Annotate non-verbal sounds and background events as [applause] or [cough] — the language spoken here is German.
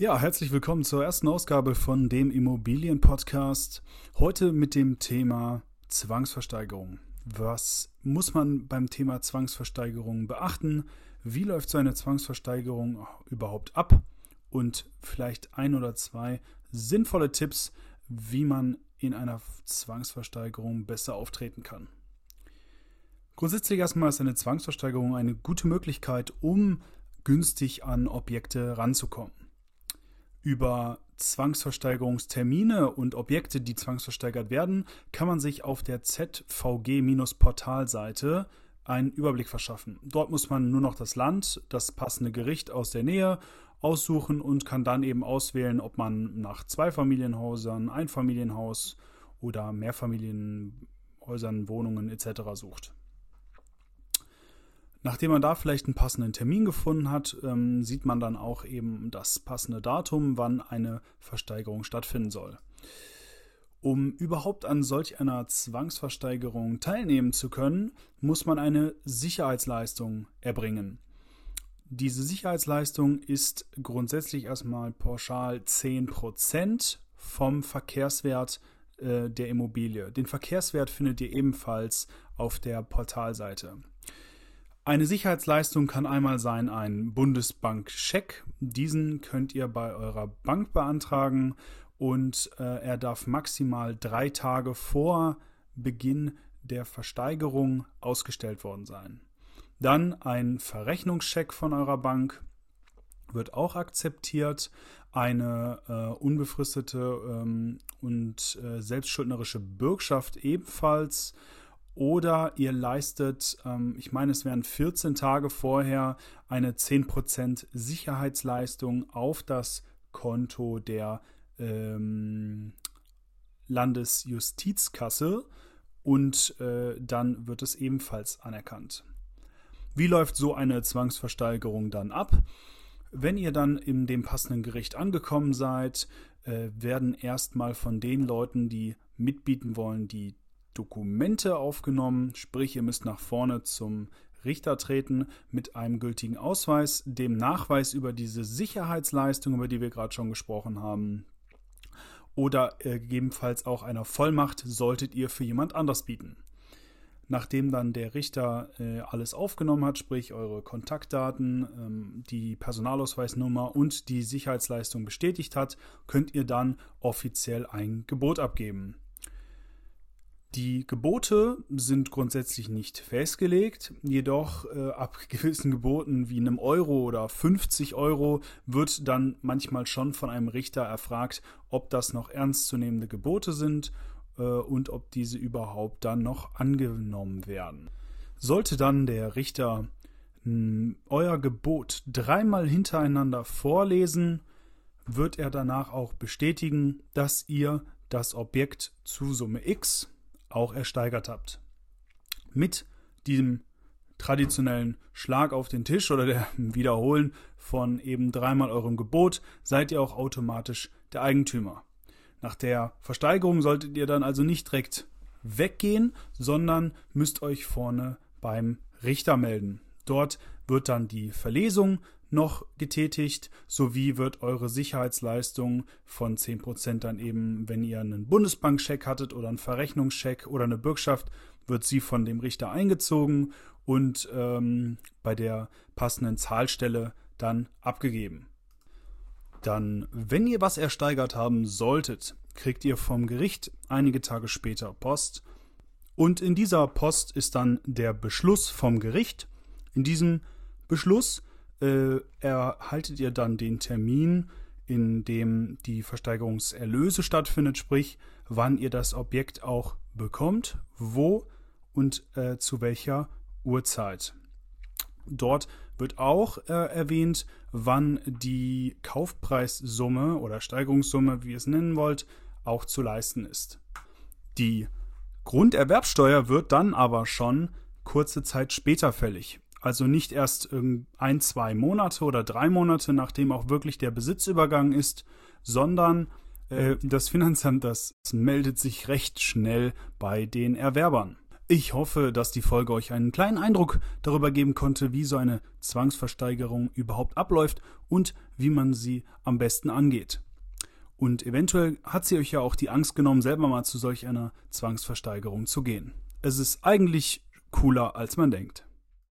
Ja, herzlich willkommen zur ersten Ausgabe von dem Immobilienpodcast. Heute mit dem Thema Zwangsversteigerung. Was muss man beim Thema Zwangsversteigerung beachten? Wie läuft so eine Zwangsversteigerung überhaupt ab? Und vielleicht ein oder zwei sinnvolle Tipps, wie man in einer Zwangsversteigerung besser auftreten kann. Grundsätzlich erstmal ist eine Zwangsversteigerung eine gute Möglichkeit, um günstig an Objekte ranzukommen über Zwangsversteigerungstermine und Objekte, die zwangsversteigert werden, kann man sich auf der ZVG-Portalseite einen Überblick verschaffen. Dort muss man nur noch das Land, das passende Gericht aus der Nähe aussuchen und kann dann eben auswählen, ob man nach Zweifamilienhäusern, Einfamilienhaus oder Mehrfamilienhäusern, Wohnungen etc. sucht. Nachdem man da vielleicht einen passenden Termin gefunden hat, ähm, sieht man dann auch eben das passende Datum, wann eine Versteigerung stattfinden soll. Um überhaupt an solch einer Zwangsversteigerung teilnehmen zu können, muss man eine Sicherheitsleistung erbringen. Diese Sicherheitsleistung ist grundsätzlich erstmal pauschal 10% vom Verkehrswert äh, der Immobilie. Den Verkehrswert findet ihr ebenfalls auf der Portalseite. Eine Sicherheitsleistung kann einmal sein ein Bundesbankscheck. Diesen könnt ihr bei eurer Bank beantragen und äh, er darf maximal drei Tage vor Beginn der Versteigerung ausgestellt worden sein. Dann ein Verrechnungscheck von eurer Bank wird auch akzeptiert. Eine äh, unbefristete ähm, und äh, selbstschuldnerische Bürgschaft ebenfalls oder ihr leistet, ähm, ich meine, es wären 14 Tage vorher eine 10% Sicherheitsleistung auf das Konto der ähm, Landesjustizkasse und äh, dann wird es ebenfalls anerkannt. Wie läuft so eine Zwangsversteigerung dann ab? Wenn ihr dann in dem passenden Gericht angekommen seid, äh, werden erstmal von den Leuten, die mitbieten wollen, die Dokumente aufgenommen, sprich ihr müsst nach vorne zum Richter treten mit einem gültigen Ausweis, dem Nachweis über diese Sicherheitsleistung, über die wir gerade schon gesprochen haben, oder äh, gegebenenfalls auch einer Vollmacht solltet ihr für jemand anders bieten. Nachdem dann der Richter äh, alles aufgenommen hat, sprich eure Kontaktdaten, ähm, die Personalausweisnummer und die Sicherheitsleistung bestätigt hat, könnt ihr dann offiziell ein Gebot abgeben. Die Gebote sind grundsätzlich nicht festgelegt, jedoch äh, ab [laughs] gewissen Geboten wie einem Euro oder 50 Euro wird dann manchmal schon von einem Richter erfragt, ob das noch ernstzunehmende Gebote sind äh, und ob diese überhaupt dann noch angenommen werden. Sollte dann der Richter mh, hm, euer Gebot dreimal hintereinander vorlesen, wird er danach auch bestätigen, dass ihr das Objekt zu Summe X auch ersteigert habt. Mit diesem traditionellen Schlag auf den Tisch oder der [laughs] Wiederholen von eben dreimal eurem Gebot seid ihr auch automatisch der Eigentümer. Nach der Versteigerung solltet ihr dann also nicht direkt weggehen, sondern müsst euch vorne beim Richter melden. Dort wird dann die Verlesung noch getätigt, sowie wird eure Sicherheitsleistung von 10% dann eben, wenn ihr einen Bundesbankscheck hattet oder einen Verrechnungscheck oder eine Bürgschaft, wird sie von dem Richter eingezogen und ähm, bei der passenden Zahlstelle dann abgegeben. Dann, wenn ihr was ersteigert haben solltet, kriegt ihr vom Gericht einige Tage später Post. Und in dieser Post ist dann der Beschluss vom Gericht. In diesem Beschluss äh, erhaltet ihr dann den Termin, in dem die Versteigerungserlöse stattfindet, sprich, wann ihr das Objekt auch bekommt, wo und äh, zu welcher Uhrzeit. Dort wird auch äh, erwähnt, wann die Kaufpreissumme oder Steigerungssumme, wie ihr es nennen wollt, auch zu leisten ist. Die Grunderwerbsteuer wird dann aber schon kurze Zeit später fällig. Also nicht erst ein, zwei Monate oder drei Monate, nachdem auch wirklich der Besitzübergang ist, sondern äh, das Finanzamt, das meldet sich recht schnell bei den Erwerbern. Ich hoffe, dass die Folge euch einen kleinen Eindruck darüber geben konnte, wie so eine Zwangsversteigerung überhaupt abläuft und wie man sie am besten angeht. Und eventuell hat sie euch ja auch die Angst genommen, selber mal zu solch einer Zwangsversteigerung zu gehen. Es ist eigentlich cooler, als man denkt.